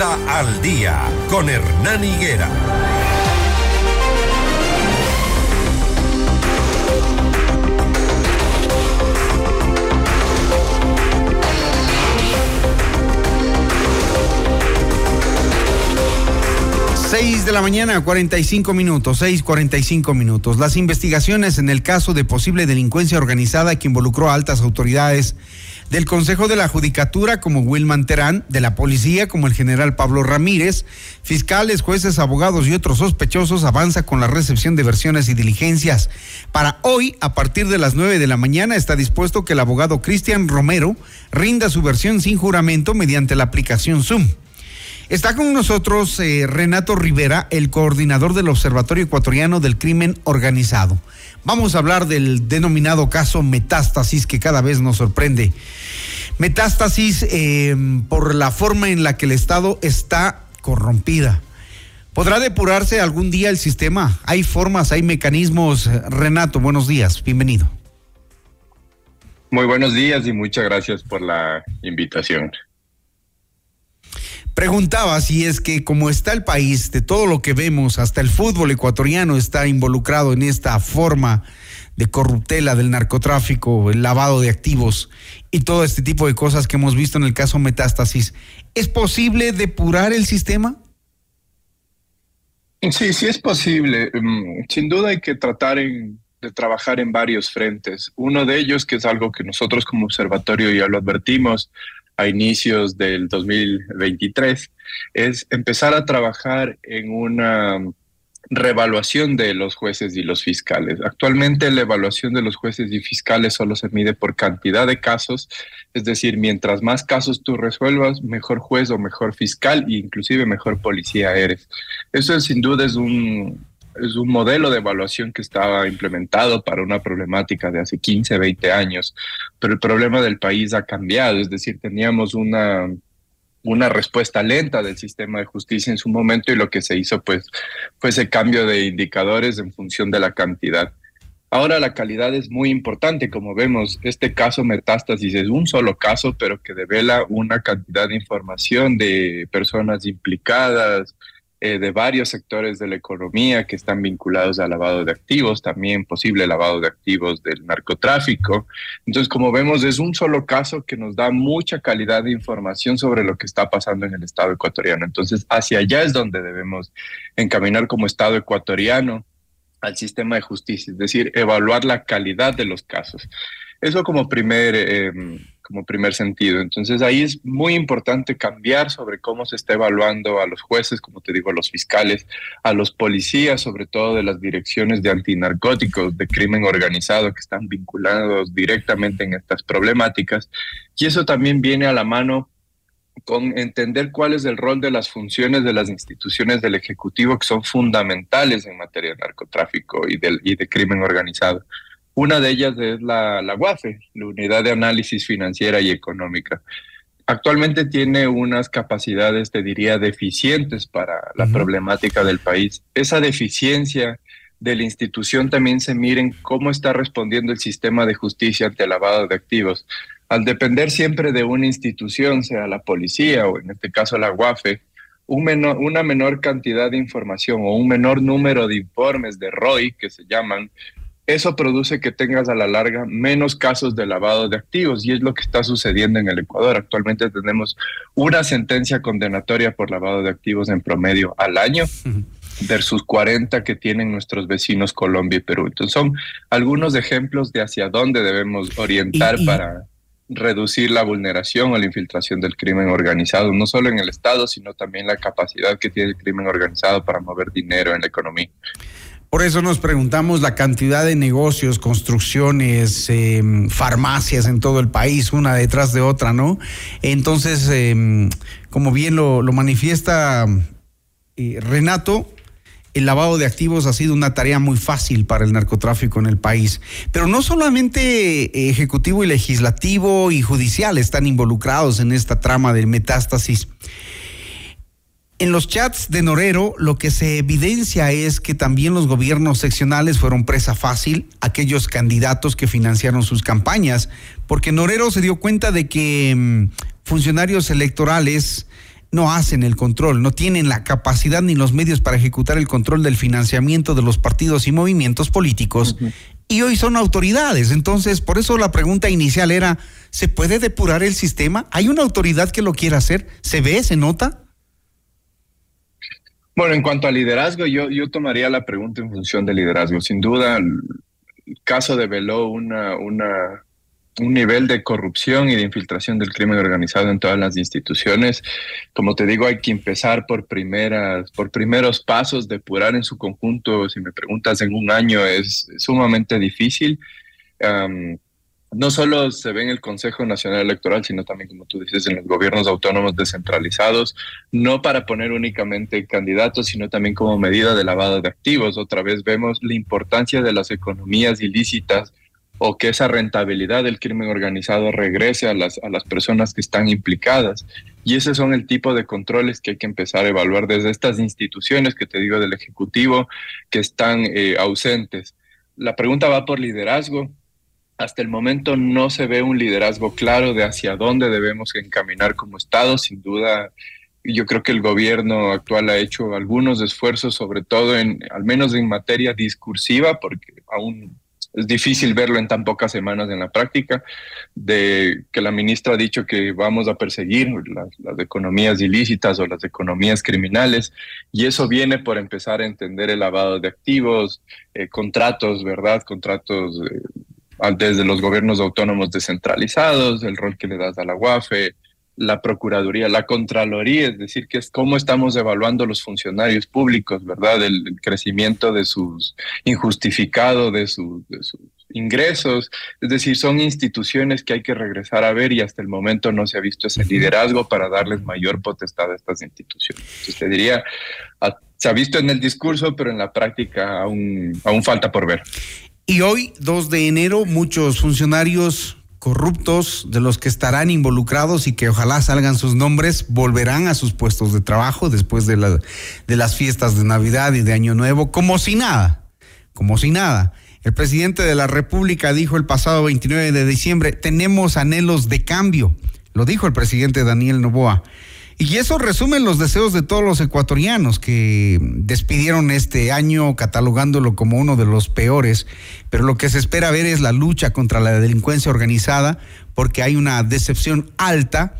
Al día con Hernán Higuera. Seis de la mañana, 45 minutos, seis, 45 minutos. Las investigaciones en el caso de posible delincuencia organizada que involucró a altas autoridades del Consejo de la Judicatura como Wilman Terán, de la Policía como el general Pablo Ramírez, fiscales, jueces, abogados y otros sospechosos avanza con la recepción de versiones y diligencias. Para hoy, a partir de las 9 de la mañana, está dispuesto que el abogado Cristian Romero rinda su versión sin juramento mediante la aplicación Zoom. Está con nosotros eh, Renato Rivera, el coordinador del Observatorio Ecuatoriano del Crimen Organizado. Vamos a hablar del denominado caso Metástasis que cada vez nos sorprende. Metástasis eh, por la forma en la que el Estado está corrompida. ¿Podrá depurarse algún día el sistema? Hay formas, hay mecanismos. Renato, buenos días, bienvenido. Muy buenos días y muchas gracias por la invitación. Preguntaba si es que como está el país, de todo lo que vemos, hasta el fútbol ecuatoriano está involucrado en esta forma de corruptela del narcotráfico, el lavado de activos y todo este tipo de cosas que hemos visto en el caso Metástasis. ¿Es posible depurar el sistema? Sí, sí es posible. Mm, sin duda hay que tratar de trabajar en varios frentes. Uno de ellos, que es algo que nosotros como observatorio ya lo advertimos, a inicios del 2023 es empezar a trabajar en una revaluación de los jueces y los fiscales. Actualmente la evaluación de los jueces y fiscales solo se mide por cantidad de casos, es decir, mientras más casos tú resuelvas, mejor juez o mejor fiscal e inclusive mejor policía eres. Eso sin duda es un, es un modelo de evaluación que estaba implementado para una problemática de hace 15, 20 años, pero el problema del país ha cambiado, es decir, teníamos una, una respuesta lenta del sistema de justicia en su momento y lo que se hizo pues fue ese cambio de indicadores en función de la cantidad. Ahora la calidad es muy importante, como vemos, este caso metástasis es un solo caso, pero que devela una cantidad de información de personas implicadas, eh, de varios sectores de la economía que están vinculados al lavado de activos, también posible lavado de activos del narcotráfico. Entonces, como vemos, es un solo caso que nos da mucha calidad de información sobre lo que está pasando en el Estado ecuatoriano. Entonces, hacia allá es donde debemos encaminar como Estado ecuatoriano al sistema de justicia, es decir, evaluar la calidad de los casos. Eso como primer, em, como primer sentido. Entonces ahí es muy importante cambiar sobre cómo se está evaluando a los jueces, como te digo, a los fiscales, a los policías, sobre todo de las direcciones de antinarcóticos, de crimen organizado, que están vinculados directamente en estas problemáticas. Y eso también viene a la mano con entender cuál es el rol de las funciones de las instituciones del Ejecutivo que son fundamentales en materia de narcotráfico y de, y de crimen organizado. Una de ellas es la, la UAFE, la Unidad de Análisis Financiera y Económica. Actualmente tiene unas capacidades, te diría, deficientes para la problemática del país. Esa deficiencia de la institución también se miren cómo está respondiendo el sistema de justicia ante el lavado de activos. Al depender siempre de una institución, sea la policía o en este caso la UAFE, un menor, una menor cantidad de información o un menor número de informes de ROI, que se llaman, eso produce que tengas a la larga menos casos de lavado de activos y es lo que está sucediendo en el Ecuador. Actualmente tenemos una sentencia condenatoria por lavado de activos en promedio al año versus 40 que tienen nuestros vecinos Colombia y Perú. Entonces son algunos ejemplos de hacia dónde debemos orientar para reducir la vulneración o la infiltración del crimen organizado, no solo en el Estado, sino también la capacidad que tiene el crimen organizado para mover dinero en la economía. Por eso nos preguntamos la cantidad de negocios, construcciones, em, farmacias en todo el país, una detrás de otra, ¿no? Entonces, em, como bien lo, manifiesta eh, Renato, el lavado de activos ha sido una tarea muy fácil para el narcotráfico en el país. Pero no solamente ejecutivo y legislativo y judicial están involucrados en esta trama de metástasis. En los chats de Norero lo que se evidencia es que también los gobiernos seccionales fueron presa fácil aquellos candidatos que financiaron sus campañas, porque Norero se dio cuenta de que mm, funcionarios electorales no hacen el control, no tienen la capacidad ni los medios para ejecutar el control del financiamiento de los partidos y movimientos políticos. Y hoy son autoridades. Entonces, por eso la pregunta inicial era, ¿se puede depurar el sistema? ¿Hay una autoridad que lo quiera hacer? ¿Se ve? ¿Se nota? Bueno, en cuanto a liderazgo, yo, yo tomaría la pregunta en función de liderazgo. Sin duda, el caso develó una, una un nivel de corrupción y de infiltración del crimen organizado en todas las instituciones. Como te digo, hay que empezar por primeras, por primeros pasos, depurar en su conjunto. Si me preguntas en un año es sumamente difícil. No solo se ve en el Consejo Nacional Electoral, sino también, como tú dices, en los gobiernos autónomos descentralizados, no para poner únicamente candidatos, sino también como medida de lavado de activos. Otra vez vemos la importancia de las economías ilícitas o que esa rentabilidad del crimen organizado regrese a las, a las personas que están implicadas. Y ese son el tipo de controles que hay que empezar a evaluar desde estas instituciones que te digo del Ejecutivo que están eh, ausentes. La pregunta va por liderazgo. Hasta el momento no se ve un liderazgo claro de hacia dónde debemos encaminar como Estado. Sin duda, yo creo que el gobierno actual ha hecho algunos esfuerzos, sobre todo en, al menos en materia discursiva, porque aún es difícil verlo en tan pocas semanas en la práctica, de que la ministra ha dicho que vamos a perseguir las, economías ilícitas o las economías criminales, y eso viene por empezar a entender el lavado de activos, eh, contratos, ¿verdad? Contratos eh, desde los gobiernos autónomos descentralizados, el rol que le das a la UAFE, la Procuraduría, la Contraloría, es decir, que es cómo estamos evaluando los funcionarios públicos, ¿verdad? El, crecimiento de sus injustificado, de, sus ingresos, es decir, son instituciones que hay que regresar a ver y hasta el momento no se ha visto ese liderazgo para darles mayor potestad a estas instituciones. Entonces te diría, se ha visto en el discurso, pero en la práctica aún, aún falta por ver. Y hoy, 2 de enero, muchos funcionarios corruptos de los que estarán involucrados y que ojalá salgan sus nombres, volverán a sus puestos de trabajo después de, de las fiestas de Navidad y de Año Nuevo, como si nada, como si nada. El presidente de la República dijo el pasado 29 de diciembre, tenemos anhelos de cambio, lo dijo el presidente Daniel Novoa. Y eso resume los deseos de todos los ecuatorianos que despidieron este año catalogándolo como uno de los peores, pero lo que se espera ver es la lucha contra la delincuencia organizada, porque hay una decepción alta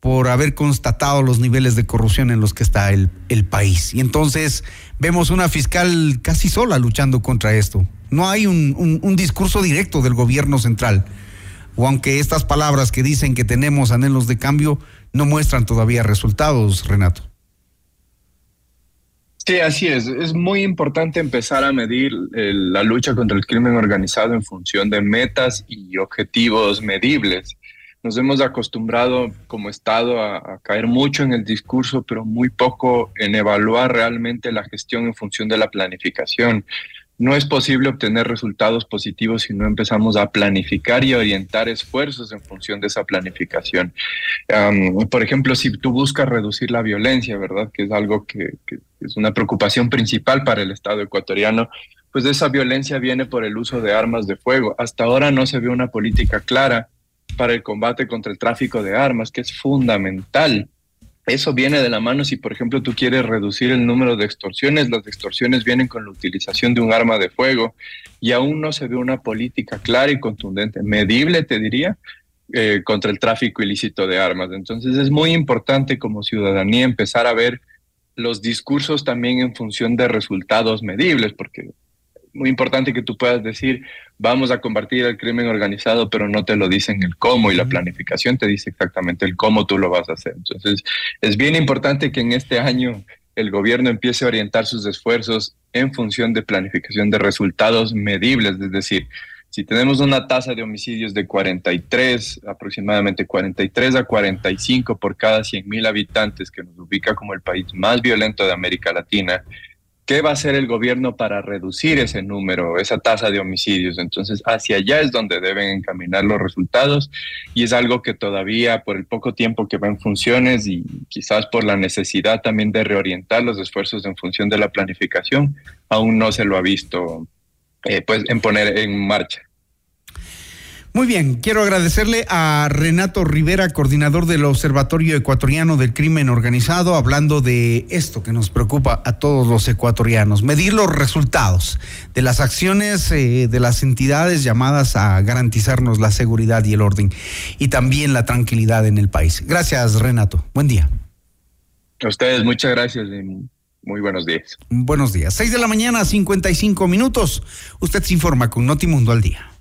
por haber constatado los niveles de corrupción en los que está el, país. Y entonces vemos una fiscal casi sola luchando contra esto. No hay un discurso directo del gobierno central. O aunque estas palabras que dicen que tenemos anhelos de cambio no muestran todavía resultados, Renato. Sí, así es. Es muy importante empezar a medir la lucha contra el crimen organizado en función de metas y objetivos medibles. Nos hemos acostumbrado como Estado a, caer mucho en el discurso, pero muy poco en evaluar realmente la gestión en función de la planificación no es posible obtener resultados positivos si no empezamos a planificar y orientar esfuerzos en función de esa planificación. por ejemplo, si tú buscas reducir la violencia, ¿verdad? Que es algo que, que, es una preocupación principal para el Estado ecuatoriano, pues esa violencia viene por el uso de armas de fuego. Hasta ahora no se ve una política clara para el combate contra el tráfico de armas, que es fundamental eso viene de la mano si, por ejemplo, tú quieres reducir el número de extorsiones. Las extorsiones vienen con la utilización de un arma de fuego y aún no se ve una política clara y contundente, medible, te diría, eh, contra el tráfico ilícito de armas. Entonces es muy importante como ciudadanía empezar a ver los discursos también en función de resultados medibles, porque muy importante que tú puedas decir, vamos a combatir el crimen organizado, pero no te lo dicen el cómo y la planificación te dice exactamente el cómo tú lo vas a hacer. Entonces, es bien importante que en este año el gobierno empiece a orientar sus esfuerzos en función de planificación de resultados medibles, es decir, si tenemos una tasa de homicidios de 43, aproximadamente 43 a 45 por cada 100 mil habitantes, que nos ubica como el país más violento de América Latina, ¿Qué va a hacer el gobierno para reducir ese número, esa tasa de homicidios? Entonces, hacia allá es donde deben encaminar los resultados y es algo que todavía por el poco tiempo que va en funciones y quizás por la necesidad también de reorientar los esfuerzos en función de la planificación, aún no se lo ha visto eh, pues en poner en marcha. Muy bien, quiero agradecerle a Renato Rivera, coordinador del Observatorio Ecuatoriano del Crimen Organizado, hablando de esto que nos preocupa a todos los ecuatorianos, medir los resultados de las acciones eh, de las entidades llamadas a garantizarnos la seguridad y el orden y también la tranquilidad en el país. Gracias, Renato. Buen día. A ustedes, muchas gracias. Muy buenos días. Buenos días. Seis de la mañana, 55 minutos. Usted se informa con Notimundo al día.